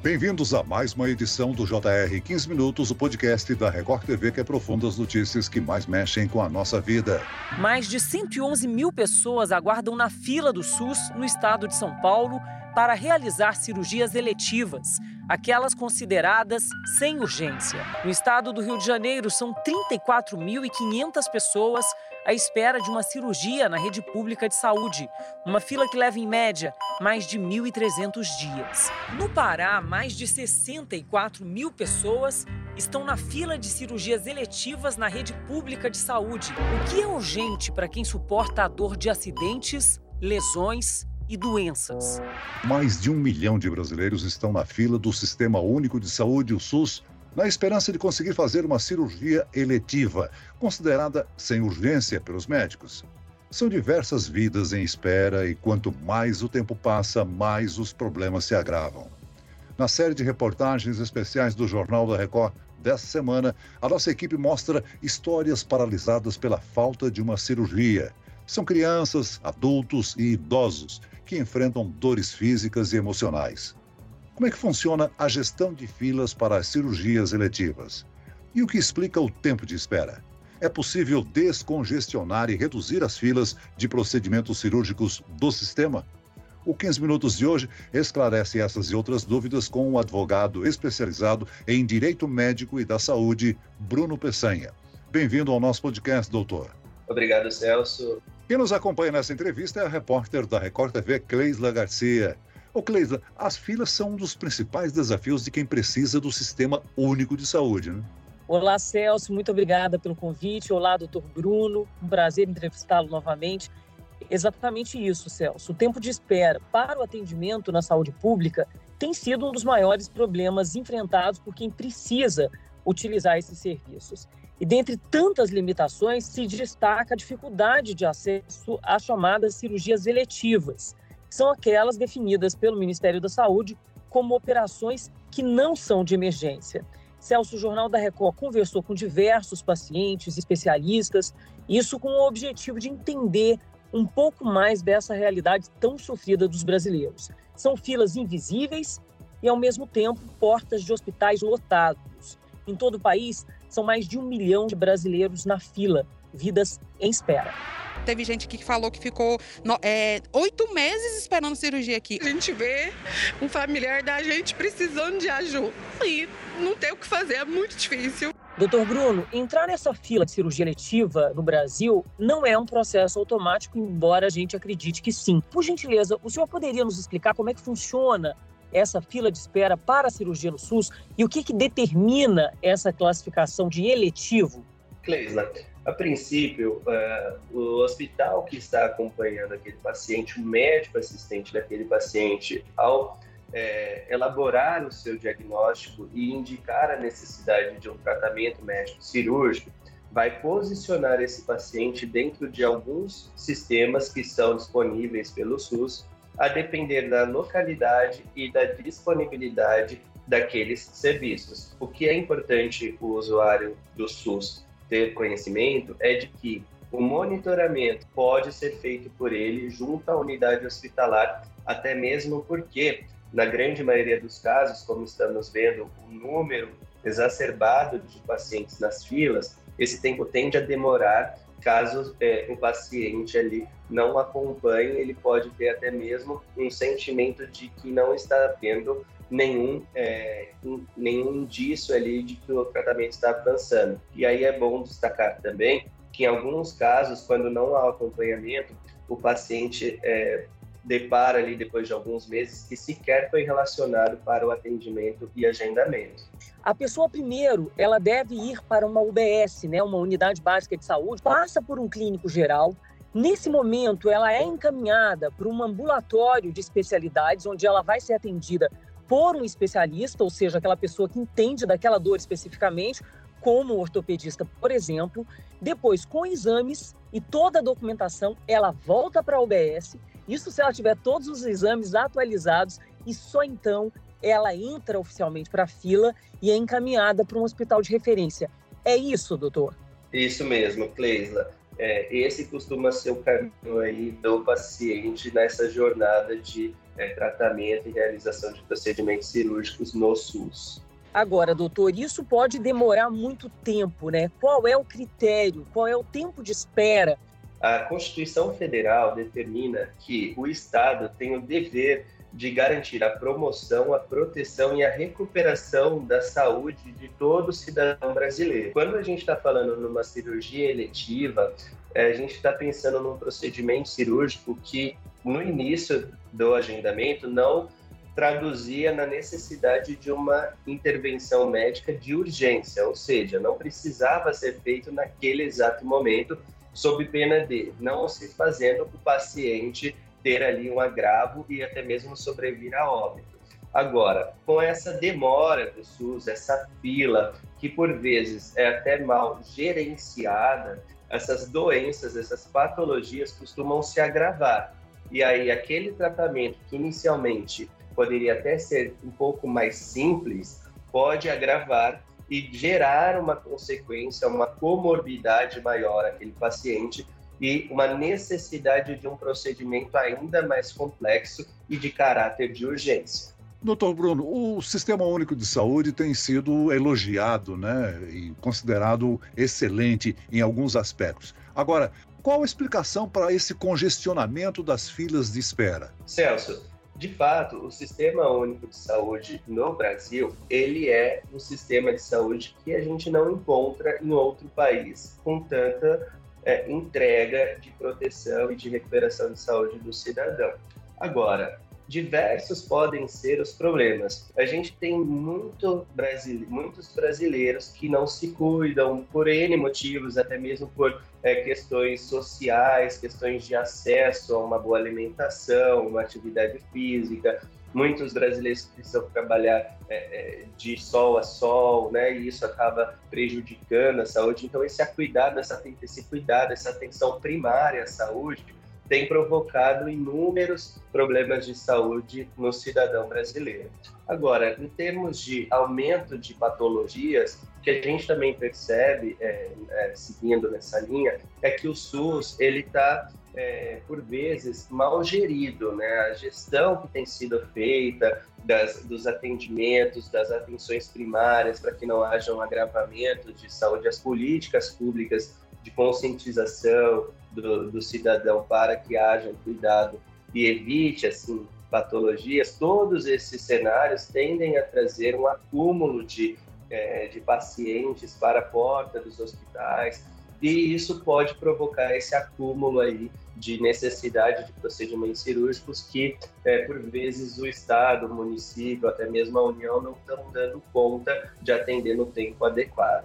Bem-vindos a mais uma edição do JR 15 Minutos, o podcast da Record TV que aprofunda as notícias que mais mexem com a nossa vida. Mais de 111 mil pessoas aguardam na fila do SUS no estado de São Paulo para realizar cirurgias eletivas, aquelas consideradas sem urgência. No estado do Rio de Janeiro, são 34.500 pessoas à espera de uma cirurgia na rede pública de saúde, uma fila que leva, em média, mais de 1.300 dias. No Pará, mais de 64 mil pessoas estão na fila de cirurgias eletivas na rede pública de saúde, o que é urgente para quem suporta a dor de acidentes, lesões e doenças. Mais de um milhão de brasileiros estão na fila do Sistema Único de Saúde, o SUS, na esperança de conseguir fazer uma cirurgia eletiva, considerada sem urgência pelos médicos. São diversas vidas em espera e quanto mais o tempo passa, mais os problemas se agravam. Na série de reportagens especiais do Jornal da Record desta semana, a nossa equipe mostra histórias paralisadas pela falta de uma cirurgia. São crianças, adultos e idosos que enfrentam dores físicas e emocionais. Como é que funciona a gestão de filas para as cirurgias eletivas? E o que explica o tempo de espera? É possível descongestionar e reduzir as filas de procedimentos cirúrgicos do sistema? O 15 Minutos de hoje esclarece essas e outras dúvidas com o advogado especializado em Direito Médico e da Saúde, Bruno Peçanha. Bem-vindo ao nosso podcast, doutor. Obrigado, Celso. Quem nos acompanha nessa entrevista é a repórter da Record TV, Cleisla Garcia. Ô Cleisla, as filas são um dos principais desafios de quem precisa do Sistema Único de Saúde, né? Olá, Celso, muito obrigada pelo convite. Olá, doutor Bruno, um prazer entrevistá-lo novamente. Exatamente isso, Celso. O tempo de espera para o atendimento na saúde pública tem sido um dos maiores problemas enfrentados por quem precisa utilizar esses serviços. E dentre tantas limitações, se destaca a dificuldade de acesso às chamadas cirurgias eletivas, que são aquelas definidas pelo Ministério da Saúde como operações que não são de emergência. Celso, o Jornal da Record conversou com diversos pacientes, especialistas, isso com o objetivo de entender um pouco mais dessa realidade tão sofrida dos brasileiros. São filas invisíveis e, ao mesmo tempo, portas de hospitais lotados. Em todo o país, são mais de um milhão de brasileiros na fila, vidas em espera. Teve gente que falou que ficou é, oito meses esperando cirurgia aqui. A gente vê um familiar da gente precisando de ajuda e não tem o que fazer, é muito difícil. Doutor Bruno, entrar nessa fila de cirurgia letiva no Brasil não é um processo automático, embora a gente acredite que sim. Por gentileza, o senhor poderia nos explicar como é que funciona essa fila de espera para a cirurgia no SUS e o que, que determina essa classificação de eletivo? Cleisla, a princípio, uh, o hospital que está acompanhando aquele paciente, o médico assistente daquele paciente, ao é, elaborar o seu diagnóstico e indicar a necessidade de um tratamento médico cirúrgico, vai posicionar esse paciente dentro de alguns sistemas que são disponíveis pelo SUS a depender da localidade e da disponibilidade daqueles serviços. O que é importante o usuário do SUS ter conhecimento é de que o monitoramento pode ser feito por ele junto à unidade hospitalar, até mesmo porque, na grande maioria dos casos, como estamos vendo, o número exacerbado de pacientes nas filas, esse tempo tende a demorar caso é, o paciente ali não acompanhe, ele pode ter até mesmo um sentimento de que não está tendo nenhum, é, nenhum indício ali de que o tratamento está avançando. E aí é bom destacar também que em alguns casos, quando não há acompanhamento, o paciente é, depara ali depois de alguns meses que sequer foi relacionado para o atendimento e agendamento. A pessoa primeiro, ela deve ir para uma UBS, né, uma unidade básica de saúde, passa por um clínico geral. Nesse momento, ela é encaminhada para um ambulatório de especialidades, onde ela vai ser atendida por um especialista, ou seja, aquela pessoa que entende daquela dor especificamente, como ortopedista, por exemplo. Depois, com exames e toda a documentação, ela volta para a UBS. Isso se ela tiver todos os exames atualizados e só então ela entra oficialmente para a fila e é encaminhada para um hospital de referência. É isso, doutor? Isso mesmo, Cleisla. É, esse costuma ser o caminho aí do paciente nessa jornada de é, tratamento e realização de procedimentos cirúrgicos no SUS. Agora, doutor, isso pode demorar muito tempo, né? Qual é o critério? Qual é o tempo de espera? A Constituição Federal determina que o Estado tem o dever de garantir a promoção, a proteção e a recuperação da saúde de todo cidadão brasileiro. Quando a gente está falando numa cirurgia eletiva, é, a gente está pensando num procedimento cirúrgico que, no início do agendamento, não traduzia na necessidade de uma intervenção médica de urgência, ou seja, não precisava ser feito naquele exato momento, sob pena de não se fazendo o paciente ter ali um agravo e até mesmo sobrevir a óbito. Agora, com essa demora do SUS, essa fila, que por vezes é até mal gerenciada, essas doenças, essas patologias costumam se agravar. E aí, aquele tratamento que inicialmente poderia até ser um pouco mais simples, pode agravar e gerar uma consequência, uma comorbidade maior àquele paciente, e uma necessidade de um procedimento ainda mais complexo e de caráter de urgência. Doutor Bruno, o Sistema Único de Saúde tem sido elogiado né, e considerado excelente em alguns aspectos. Agora, qual a explicação para esse congestionamento das filas de espera? Celso, de fato, o Sistema Único de Saúde no Brasil, ele é um sistema de saúde que a gente não encontra em outro país com tanta é, entrega de proteção e de recuperação de saúde do cidadão. Agora, diversos podem ser os problemas. A gente tem muito brasile... muitos brasileiros que não se cuidam por N motivos, até mesmo por é, questões sociais, questões de acesso a uma boa alimentação, uma atividade física, muitos brasileiros precisam trabalhar é, é, de sol a sol, né? E isso acaba prejudicando a saúde. Então, esse cuidado, essa, esse cuidado, essa atenção primária à saúde tem provocado inúmeros problemas de saúde no cidadão brasileiro. Agora, em termos de aumento de patologias, o que a gente também percebe, é, é, seguindo nessa linha, é que o SUS ele está é, por vezes, mal gerido, né? A gestão que tem sido feita das, dos atendimentos, das atenções primárias, para que não haja um agravamento de saúde, as políticas públicas de conscientização do, do cidadão para que haja cuidado e evite, assim, patologias, todos esses cenários tendem a trazer um acúmulo de, é, de pacientes para a porta dos hospitais, e isso pode provocar esse acúmulo aí de necessidade de procedimentos cirúrgicos que, é, por vezes, o Estado, o município, até mesmo a União não estão dando conta de atender no tempo adequado.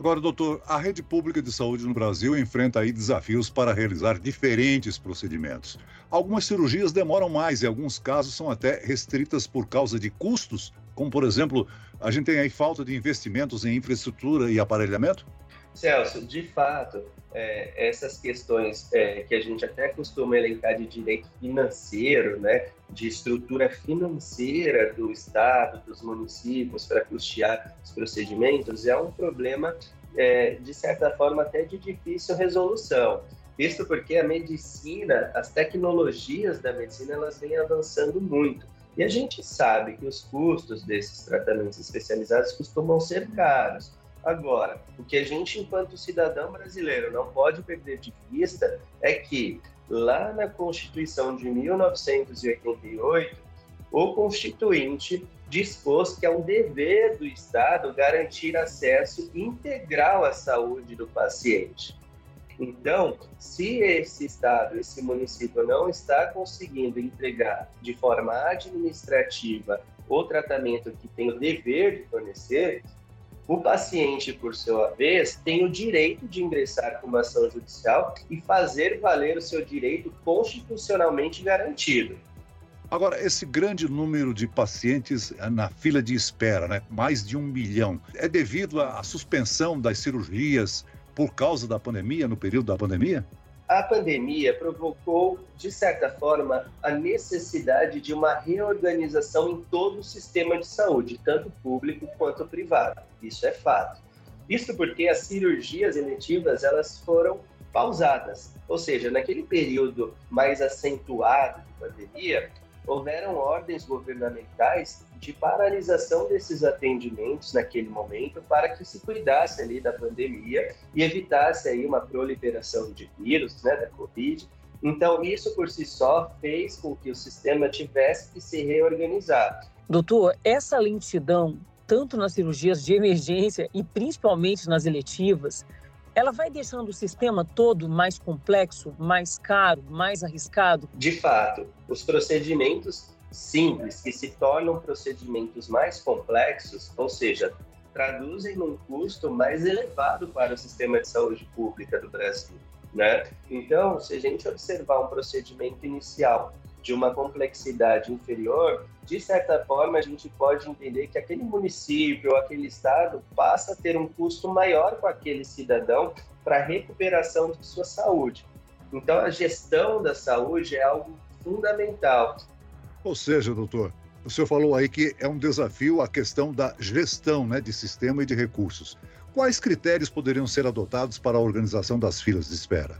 Agora, doutor, a rede pública de saúde no Brasil enfrenta aí desafios para realizar diferentes procedimentos. Algumas cirurgias demoram mais e alguns casos são até restritas por causa de custos, como por exemplo, a gente tem aí falta de investimentos em infraestrutura e aparelhamento? Celso, de fato, é, essas questões é, que a gente até costuma elencar de direito financeiro, né, de estrutura financeira do Estado, dos municípios para custear os procedimentos, é um problema, é, de certa forma, até de difícil resolução. Isso porque a medicina, as tecnologias da medicina, elas vêm avançando muito. E a gente sabe que os custos desses tratamentos especializados costumam ser caros. Agora, o que a gente, enquanto cidadão brasileiro, não pode perder de vista é que, lá na Constituição de 1988, o Constituinte dispôs que é um dever do Estado garantir acesso integral à saúde do paciente. Então, se esse Estado, esse município não está conseguindo entregar de forma administrativa o tratamento que tem o dever de fornecer, o paciente, por sua vez, tem o direito de ingressar com uma ação judicial e fazer valer o seu direito constitucionalmente garantido. Agora, esse grande número de pacientes na fila de espera, né, mais de um milhão, é devido à suspensão das cirurgias por causa da pandemia, no período da pandemia? a pandemia provocou, de certa forma, a necessidade de uma reorganização em todo o sistema de saúde, tanto público quanto privado. Isso é fato. Isso porque as cirurgias eletivas elas foram pausadas, ou seja, naquele período mais acentuado de pandemia, houveram ordens governamentais de paralisação desses atendimentos naquele momento para que se cuidasse ali da pandemia e evitasse aí uma proliferação de vírus, né, da Covid. Então, isso por si só fez com que o sistema tivesse que se reorganizar. Doutor, essa lentidão, tanto nas cirurgias de emergência e principalmente nas eletivas, ela vai deixando o sistema todo mais complexo, mais caro, mais arriscado? De fato, os procedimentos simples que se tornam procedimentos mais complexos, ou seja, traduzem num custo mais elevado para o sistema de saúde pública do Brasil. Né? Então, se a gente observar um procedimento inicial de uma complexidade inferior, de certa forma a gente pode entender que aquele município, aquele estado passa a ter um custo maior com aquele cidadão para a recuperação de sua saúde. Então, a gestão da saúde é algo fundamental. Ou seja, doutor, o senhor falou aí que é um desafio a questão da gestão né, de sistema e de recursos. Quais critérios poderiam ser adotados para a organização das filas de espera?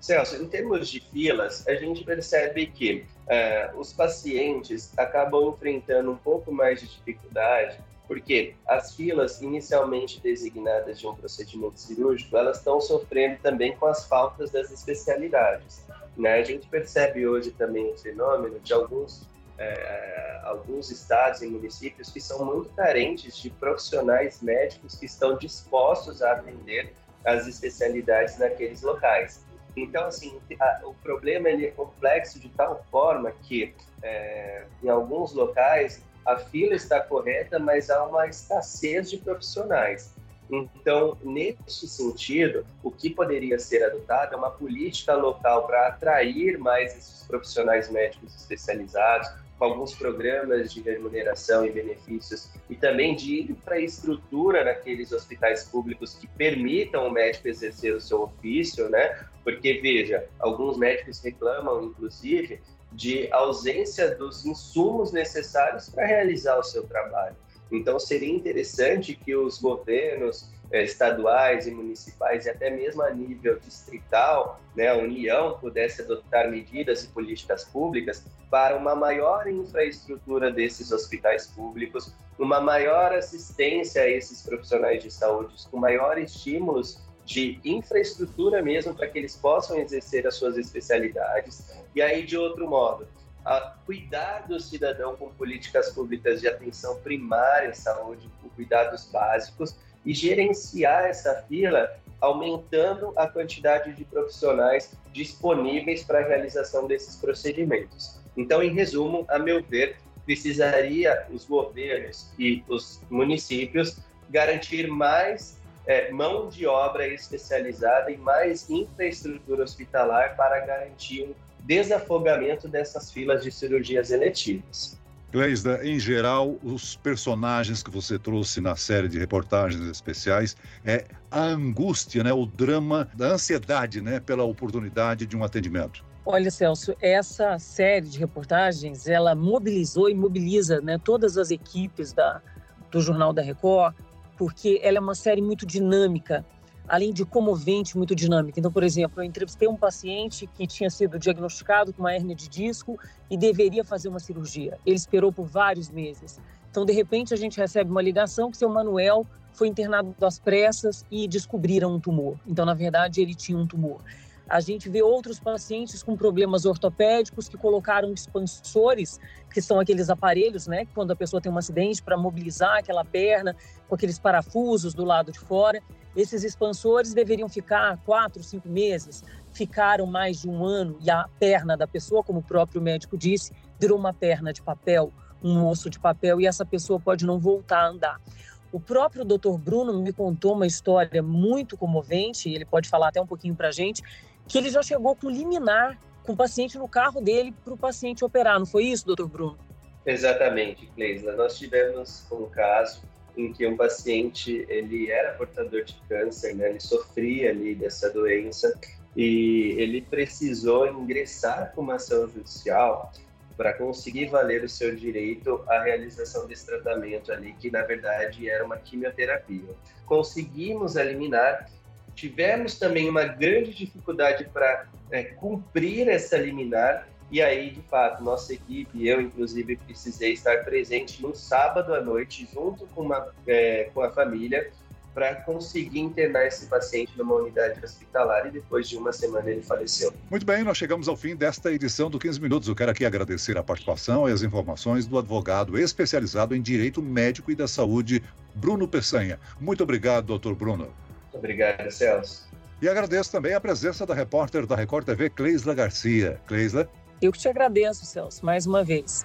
Celso, em termos de filas, a gente percebe que é, os pacientes acabam enfrentando um pouco mais de dificuldade, porque as filas inicialmente designadas de um procedimento cirúrgico, elas estão sofrendo também com as faltas das especialidades. Né? A gente percebe hoje também o fenômeno de alguns é, alguns estados e municípios que são muito carentes de profissionais médicos que estão dispostos a atender as especialidades naqueles locais. Então, assim, a, o problema ele é complexo de tal forma que, é, em alguns locais, a fila está correta, mas há uma escassez de profissionais. Então, nesse sentido, o que poderia ser adotado é uma política local para atrair mais esses profissionais médicos especializados, com alguns programas de remuneração e benefícios e também de infraestrutura naqueles hospitais públicos que permitam o médico exercer o seu ofício, né? Porque, veja, alguns médicos reclamam, inclusive, de ausência dos insumos necessários para realizar o seu trabalho. Então, seria interessante que os governos estaduais e municipais e até mesmo a nível distrital, né, a União pudesse adotar medidas e políticas públicas para uma maior infraestrutura desses hospitais públicos, uma maior assistência a esses profissionais de saúde, com maiores estímulos de infraestrutura mesmo para que eles possam exercer as suas especialidades. E aí, de outro modo, cuidar do cidadão com políticas públicas de atenção primária à saúde, com cuidados básicos, e gerenciar essa fila, aumentando a quantidade de profissionais disponíveis para a realização desses procedimentos. Então, em resumo, a meu ver, precisaria os governos e os municípios garantir mais é, mão de obra especializada e mais infraestrutura hospitalar para garantir um desafogamento dessas filas de cirurgias eletivas. Gleisda, em geral, os personagens que você trouxe na série de reportagens especiais é a angústia, né, o drama da ansiedade, né, pela oportunidade de um atendimento. Olha, Celso, essa série de reportagens, ela mobilizou e mobiliza, né, todas as equipes da, do Jornal da Record, porque ela é uma série muito dinâmica além de comovente, muito dinâmica. Então, por exemplo, eu entrevistei um paciente que tinha sido diagnosticado com uma hérnia de disco e deveria fazer uma cirurgia. Ele esperou por vários meses. Então, de repente, a gente recebe uma ligação que seu Manuel foi internado às pressas e descobriram um tumor. Então, na verdade, ele tinha um tumor. A gente vê outros pacientes com problemas ortopédicos que colocaram expansores, que são aqueles aparelhos, né, quando a pessoa tem um acidente para mobilizar aquela perna, com aqueles parafusos do lado de fora. Esses expansores deveriam ficar quatro, cinco meses, ficaram mais de um ano e a perna da pessoa, como o próprio médico disse, virou uma perna de papel, um osso de papel e essa pessoa pode não voltar a andar. O próprio Dr. Bruno me contou uma história muito comovente, ele pode falar até um pouquinho para a gente, que ele já chegou com liminar com o paciente no carro dele para o paciente operar, não foi isso, doutor Bruno? Exatamente, Cleisa. Nós tivemos um caso em que um paciente ele era portador de câncer, né? ele sofria ali dessa doença e ele precisou ingressar com uma ação judicial para conseguir valer o seu direito à realização desse tratamento ali, que na verdade era uma quimioterapia. Conseguimos eliminar, tivemos também uma grande dificuldade para é, cumprir essa liminar E aí, de fato, nossa equipe, eu inclusive, precisei estar presente no sábado à noite, junto com, uma, é, com a família, para conseguir internar esse paciente numa unidade hospitalar e depois de uma semana ele faleceu. Muito bem, nós chegamos ao fim desta edição do 15 Minutos. Eu quero aqui agradecer a participação e as informações do advogado especializado em Direito Médico e da Saúde, Bruno Peçanha. Muito obrigado, doutor Bruno. Muito obrigado, Celso. E agradeço também a presença da repórter da Record TV, Cleisla Garcia. Cleisla. Eu que te agradeço, Celso, mais uma vez.